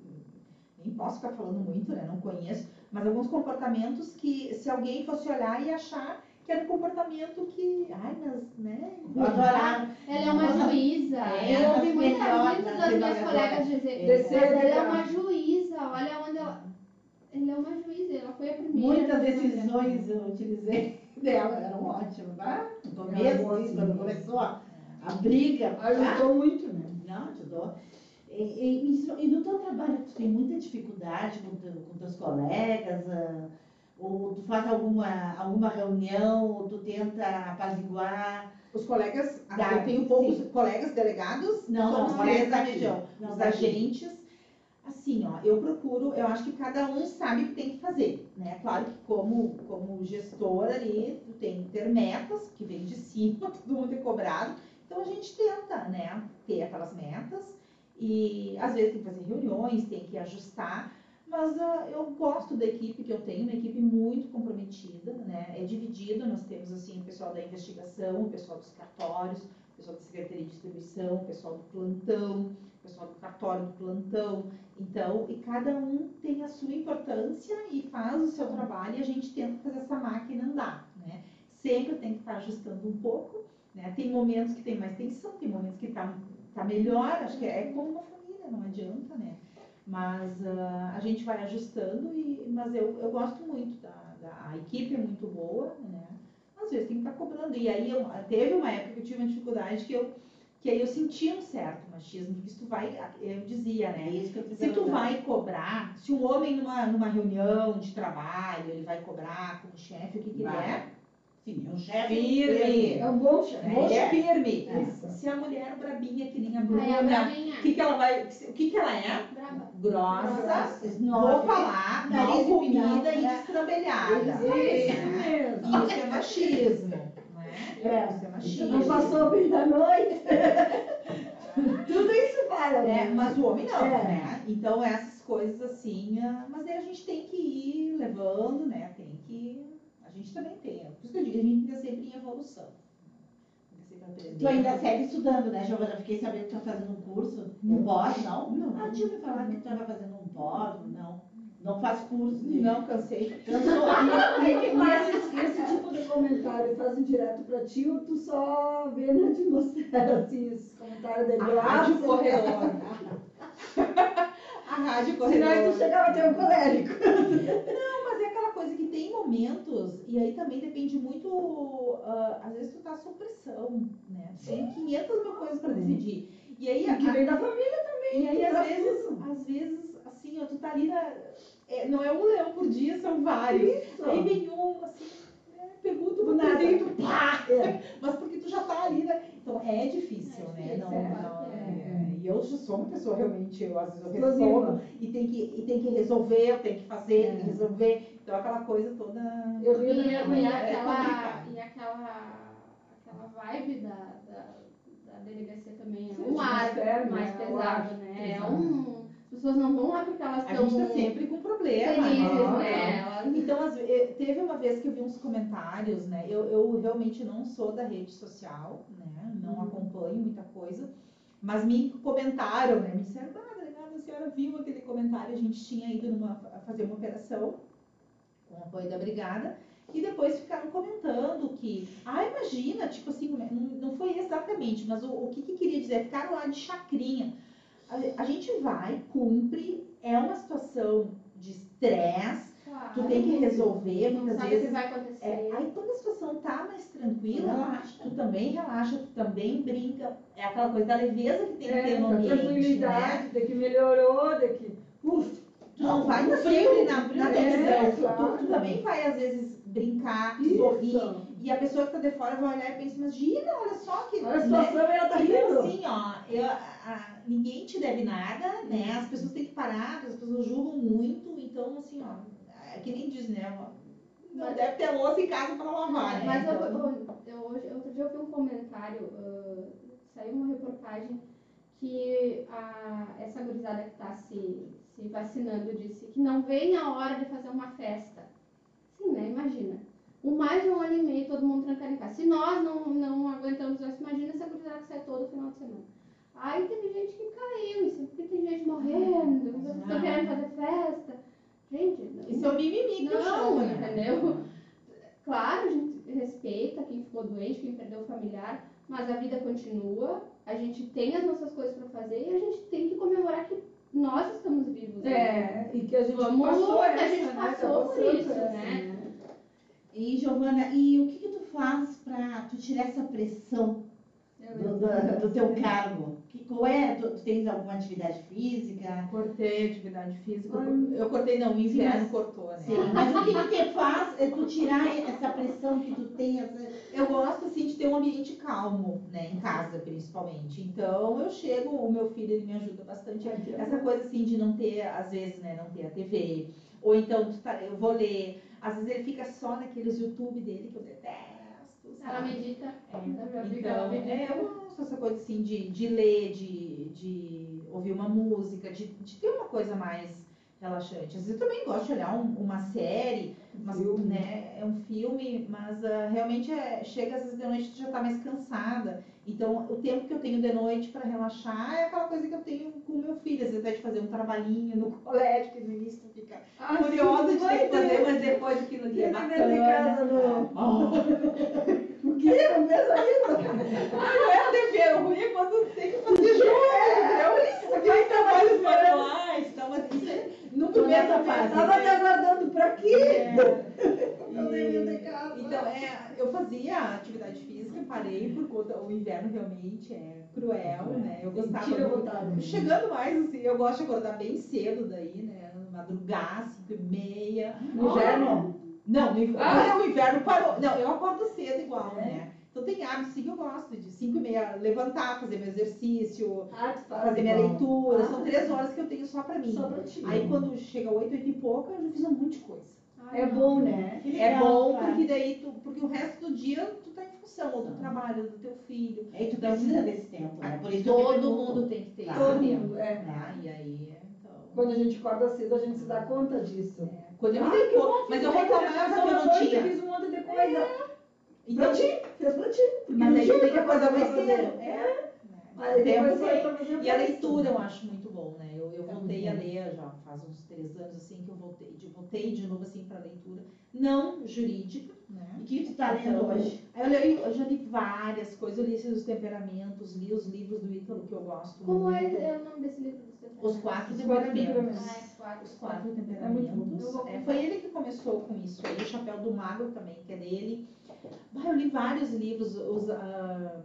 Nem posso ficar falando muito, né? Não conheço, mas alguns comportamentos que se alguém fosse olhar e achar que era um comportamento que. Ai, mas, né? Eu adorava. Ela é uma juíza. É, eu ouvi muitas, das minhas colegas dizer, mas ela é uma juíza, olha onde ela. Ela é uma juíza, ela foi a primeira. Muitas decisões eu utilizei dela, eram ótimas, tá? No começo, quando começou a, briga. tá? Ajudou muito, né? Não, ajudou. E, e, e no teu trabalho, tu tem muita dificuldade com, teu, com teus colegas? ah, Ou tu faz alguma, alguma reunião, ou tu tenta apaziguar? Os colegas, Dá, eu tenho poucos sim. colegas delegados, Não, não, colegas da região. Não, Os daqui. agentes, assim, ó, eu procuro, eu acho que cada um sabe o que tem que fazer, né? Claro que como, como gestor ali, tu tem que ter metas, que vem de cima, todo mundo é cobrado. Então a gente tenta, né, ter aquelas metas e às vezes tem que fazer reuniões, tem que ajustar. Mas ah, eu gosto da equipe que eu tenho, uma equipe muito comprometida, né? É dividido, nós temos assim o pessoal da investigação, o pessoal dos cartórios, o pessoal da Secretaria de Distribuição, o pessoal do plantão, o pessoal do cartório do plantão. Então, e cada um tem a sua importância e faz o seu trabalho e a gente tenta fazer essa máquina andar, né? Sempre tem que estar ajustando um pouco, né? Tem momentos que tem mais tensão, tem momentos que tá, tá melhor, acho que é como uma família, não adianta, né? Mas ah, a gente vai ajustando, e, mas eu, eu gosto muito da, da a equipe é muito boa, né? Às vezes tem que estar cobrando. E aí eu, teve uma época que eu tive uma dificuldade que eu que aí eu sentia um certo machismo, porque se tu vai, eu dizia, É né? isso que eu Se tu perguntava. vai cobrar, se um homem numa, numa reunião de trabalho, ele vai cobrar com o chefe, o que que ele é? Sim, é um chefe. Firme. É um bom chefe. Né? Ele é firme. Isso. Se a mulher brabinha que nem a Bruna, o que que ela vai, o que que ela é? Brava. Grossa, Grossa, vou falar, nariz mal comida e destrambelhada. Isso né? mesmo. Isso é machismo, né? É. Isso é machismo. Não passou bem da noite. Tudo isso. É, né? mas o homem não, É. né? Então essas coisas assim, ah, mas aí a gente tem que ir levando, né? A gente também tem. é Por isso que eu digo, a gente fica sempre em evolução. Tu ainda segue estudando, né, Giovana? Fiquei sabendo que tu tá fazendo um curso. Um pós, não? Não. Ah, tinha me falado que tu estava fazendo um pós, não. Não faz curso. de- Não, cansei. Cansou. Mas esse, esse tipo de comentário fazem direto pra ti ou tu só vê na atmosfera, assim, esses comentários de A rádio corredor. A rádio Senão aí tu chegava a ter um colérico. Mas é aquela coisa que tem momentos, e aí também depende muito, ah, às vezes tu tá sob pressão, né? Tem 500 mil coisas pra decidir. E aí, E que a- vem da família também. E aí, às vezes, às vezes, assim, ó, tu tá ali na. é, não é um leão por dia, são vários. Isso. Aí vem um, assim, né, pergunta Do nada. tu pá! É. Mas porque tu já tá ali, né? Então é difícil, É né? difícil, Não, é, não, claro que é. E eu sou uma pessoa realmente, eu às vezes eu resolvo e tem, que, e tem que resolver, eu tenho que fazer, tem que É. resolver. Então aquela coisa toda. Eu da minha é aquela, complicado. e aquela, aquela vibe da, da, da delegacia também é um ar mais né? O pesado, né? É um, as pessoas não vão lá porque elas A estão gente tá sempre com problema. felizes, né? né? Elas- Então, às ve- eh, teve uma vez que eu vi uns comentários, né? Eu, eu realmente não sou da rede social, né? Não Uhum. acompanho muita coisa, mas me comentaram, né? Me disseram, ah, delegada, a senhora viu aquele comentário, a gente tinha ido numa, fazer uma operação com o apoio da brigada, e depois ficaram comentando que, ah, imagina, tipo assim, não, não foi exatamente, mas o, o que, que queria dizer? Ficaram lá de chacrinha. A, a gente vai, cumpre, é uma situação de estresse, Tu tem que resolver, não muitas sabe o que vezes. vai acontecer. É, aí quando a situação tá mais tranquila, Relaxa. tu também relaxa, tu também brinca. É aquela coisa da leveza que tem que ter É, no ambiente. Né? tranquilidade, de que melhorou, de que. Uf, Tu não vai no sempre na, na É, televisão. claro. Tu, tu também vai, às vezes, brincar, Isso. sorrir. E a pessoa que tá de fora vai olhar e pensa, mas Gina, olha só que. olha a né? situação e ela tá Então, rindo. assim, ó, eu, a- ninguém te deve nada, né? As pessoas têm que parar, as pessoas julgam muito, então, assim, ó, é que nem diz, né? Não Mas- deve ter louça em casa para lavar, né? Mas Então, eu, eu, hoje- outro dia eu vi um comentário, ah, saiu uma reportagem que a, essa gurizada que está se, se vacinando disse que não vem a hora de fazer uma festa. Sim, né? Imagina. Um mais de um ano e meio, todo mundo trancado em casa. Se nós não, não aguentamos isso, imagina essa gurizada que sai todo final de semana. Aí teve gente que caiu, isso porque tem gente morrendo, vocês estão Não. querendo fazer festa. Gente, não. Isso é o mimimi que eu Não, chamo, né? entendeu? Claro, a gente respeita quem ficou doente, quem perdeu o familiar, mas a vida continua, a gente tem as nossas coisas para fazer e a gente tem que comemorar que nós estamos vivos. né? É, e que a gente Vamos- passou a gente né? Passou por passando isso, essa, né? E, Giovana, e o que, que tu faz pra tu tirar essa pressão do, do- do teu cargo? Que, qual é? Tu, tu tens alguma atividade física? Cortei atividade física. Eu cortei, não, o inverno mas- cortou, né? Sim, mas o que, que faz é tu tirar essa pressão que tu tem? Essa... Eu gosto assim de ter um ambiente calmo, né, em casa principalmente. Então eu chego, o meu filho ele me ajuda bastante. Essa coisa assim de não ter, às vezes, né, não ter a TV, ou então tá- eu vou ler. Às vezes ele fica só naqueles YouTube dele que eu detesto. Ela sabe? medita. É, A minha amiga, ela Então, medita. é, eu gosto dessa coisa assim de, de ler, de, de ouvir uma música, de, de ter uma coisa mais relaxante. Às vezes eu também gosto de olhar um- uma série, mas, né, é um filme, mas ah, realmente é, chega às vezes de noite tu já tá mais cansada. Então o tempo que eu tenho de noite para relaxar é aquela coisa que eu tenho com meu filho, às vezes até de fazer um trabalhinho no colégio, que no início tu fica Ah, curiosa de ter que fazer, ter. mas depois aquilo ali é que ver de bacana. casa no... Oh. O quê? Não fez ainda? Não é o dever, o ruim é quando tem que fazer jogo, entendeu? Aqueles trabalhos manuais, então, mas isso é no primeiro fase. Tava te né? aguardando pra quê? É. Eu dever de casa. Então, é, eu fazia atividade física, parei por conta, o inverno realmente é cruel, né? Eu gostava muito. vontade. Chegando mais, assim, eu gosto de acordar bem cedo daí, né? Madrugar, cinco e meia. No inverno? Não, no inverno, Ah! o inverno parou. Não, eu acordo cedo igual, É? né? Então tem hábitos sim que eu gosto, de 5 e meia levantar, fazer meu exercício, Ah, fazer minha igual. leitura. Ah. São três horas que eu tenho só pra mim. Só pra ti. Aí quando chega oito, oito e pouco, eu já fiz um monte de coisa. É bom, né? É legal, bom cara. porque daí tu, porque o resto do dia tu tá em função, ou do Ah. trabalho, do teu filho. Aí tu precisa desse tempo, né? Por isso eu Todo mundo tem que ter Claro. Todo esse tempo. mundo, é. né? E aí, então. Quando a gente acorda cedo, a gente se dá conta disso. é, Quando eu me Ai, dei conta, bom, mas eu meditação que eu não tinha. Fiz um monte de coisa. Então, Pra ti, fez pra ti. mas aí tem que acordar coisa mais cedo. É. O tempo fazer E a leitura eu acho muito bom, né? Eu, eu É voltei a bom. ler já faz uns três anos assim que eu voltei voltei de novo assim para leitura, não jurídica, né? E o que tu tá lendo hoje? Eu, li, eu já li várias coisas, eu li esses os temperamentos, li os livros do Ítalo que eu gosto Como é, muito. é o nome desse livro? dos Os quatro Os quatro temperamentos. Ah, é quatro. Os quatro É muito temperamentos. bom. É, foi ele que começou com isso aí, o Chapéu do Mago também, que é dele. Ah, eu li vários livros. Os, ah,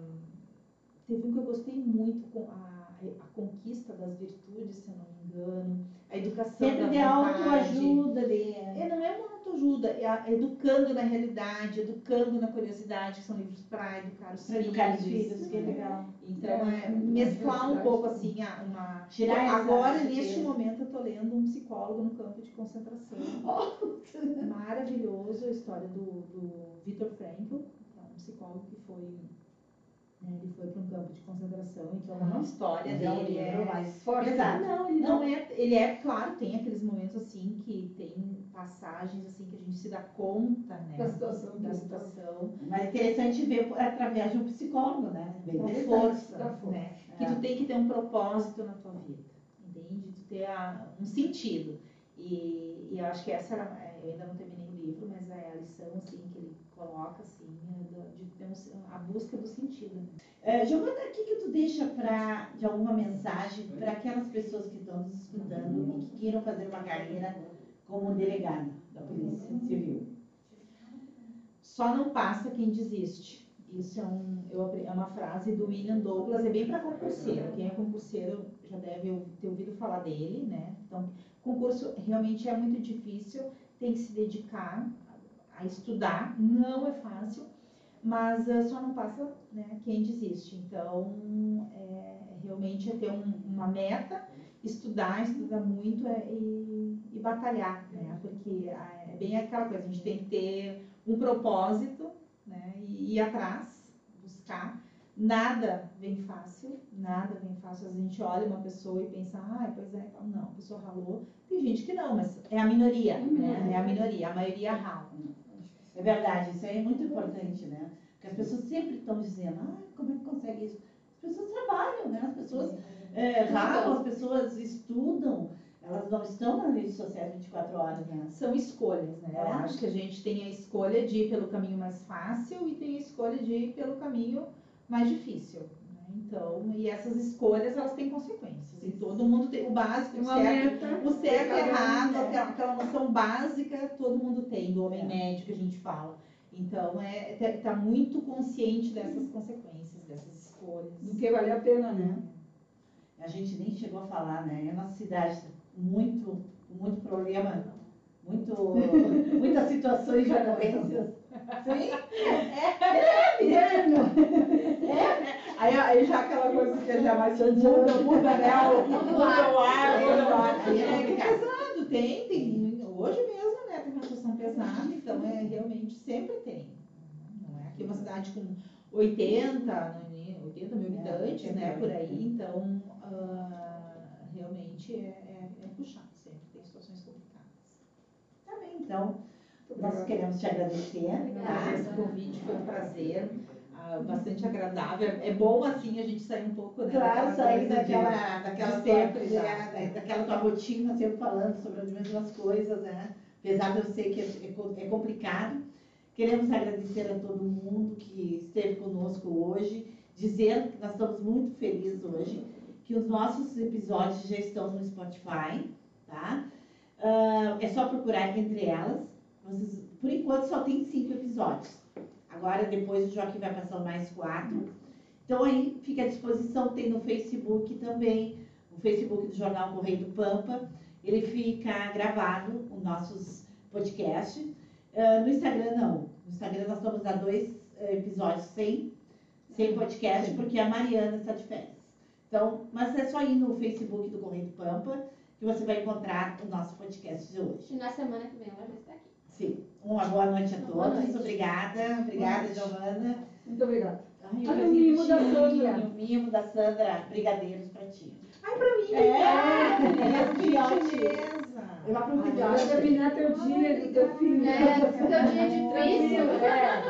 teve um que eu gostei muito, com a, a Conquista das Virtudes, se eu não me engano. Educação Sempre da de autoajuda, de... É, não é uma autoajuda, é a- educando na realidade, educando na curiosidade, que são livros para educar os Pra educar os filhos. filhos, que é legal. Então, É, é, mesclar um pouco assim, uma. Tirar Agora, neste momento, eu tô lendo um psicólogo no campo de concentração. Maravilhoso a história do, do Viktor Frankl, que é um psicólogo que foi. Né, ele foi para um campo de concentração, então a Aham. história Mas é um dele livro é. mais Forte. pesado. Não, ele não. é. Ele é, claro, tem aqueles momentos assim que tem passagens assim que a gente se dá conta, né? Da situação. Da situação. Mas é interessante ver através de um psicólogo, né? Bem da força, da força. né? Que É. tu tem que ter um propósito na tua vida, entende? Tu ter a- um sentido. E, e eu acho que essa era, é, eu ainda não terminei o livro, mas é a lição assim que ele coloca é um- a busca do sentido. É, Giovana, o que, que tu deixa pra, de alguma mensagem para aquelas pessoas que estão nos escutando e que queiram fazer uma carreira como delegada da Polícia Civil? Só não passa quem desiste. Isso é, um, eu é uma frase do William Douglas, é bem para concurseiro. Quem é concurseiro já deve ter ouvido falar dele, né? Então, concurso realmente é muito difícil, tem que se dedicar a estudar, não é fácil, mas eh, só não passa né, quem desiste. Então, é, realmente é ter um- uma meta, estudar, estudar muito é, e, e batalhar, né? Porque ah, é bem aquela coisa, a gente tem que ter um propósito, né? E ir atrás, buscar. Nada vem fácil, nada vem fácil. Às vezes a gente olha uma pessoa e pensa, ah, pois é, não, a pessoa ralou. Tem gente que não, mas é a minoria, né? É a minoria, a maioria rala. É verdade, isso aí é muito importante, né? Porque as pessoas sempre estão dizendo, ah, como é que consegue isso? As pessoas trabalham, né? As pessoas é, ralam, as pessoas estudam, elas não estão nas redes sociais 24 horas, né? São escolhas, né? Eu É. acho que a gente tem a escolha de ir pelo caminho mais fácil e tem a escolha de ir pelo caminho mais difícil. Né? Então, e essas escolhas, elas têm consequências. E todo mundo tem o básico, o certo, meta. O certo e um, errado, né? aquela, aquela noção básica, todo mundo tem, do homem É. médio que a gente fala. Então, é, tá, tá muito consciente dessas consequências, dessas escolhas. Do que vale a pena, né? A gente nem chegou a falar, né? A nossa cidade tá muito, muito problema, muito, muitas situações de ocorrências. Sim, Aí, aí já aquela coisa que já mais muda, muda, né? O- Muda o ar, muda o ar. É É pesado, tem, tem. Hoje mesmo, né? Tem uma situação pesada, então é realmente sempre tem. Não é? Aqui é uma cidade com 80, não é? 80 mil É, habitantes, 80 né? Por aí, então ah, realmente é, é, é puxado, sempre tem situações complicadas. Tá bem, então, nós queremos te agradecer. Ah, esse convite foi um prazer, ah, bastante agradável. É bom assim a gente sair um pouco, né? Claro, daquela sair coisa de- daquela, daquela, de tua, sempre, é, já. da- daquela tua rotina, sempre falando sobre as mesmas coisas, né? Apesar de eu sei que é, é é complicado. Queremos agradecer a todo mundo que esteve conosco hoje, dizer que nós estamos muito felizes hoje, que os nossos episódios já estão no Spotify, tá? Ah, é só procurar entre elas. Vocês, por enquanto só tem cinco episódios. Agora, depois o Joaquim vai passar mais quatro. Então aí fica à disposição, tem no Facebook também, o Facebook do Jornal Correio do Pampa. Ele fica gravado, os nossos podcasts. Ah, no Instagram não. No Instagram nós estamos a dois eh, episódios sem, sem podcast, porque a Mariana está de férias. Então, mas é só ir no Facebook do Correio do Pampa que você vai encontrar o nosso podcast de hoje. E na semana que vem ela já está aqui. Sim. Uma boa noite a todos. Obrigada. Obrigada, Giovana. Muito obrigada. Ai, Olha o mimo da. Sandra. O mimo da Sandra. Brigadeiros pra ti. Ai, pra mim, É, obrigada. que ótimo. gentileza. Eu vou aproveitar. Vai terminar teu dia do teu filho. É, teu dia difícil. É.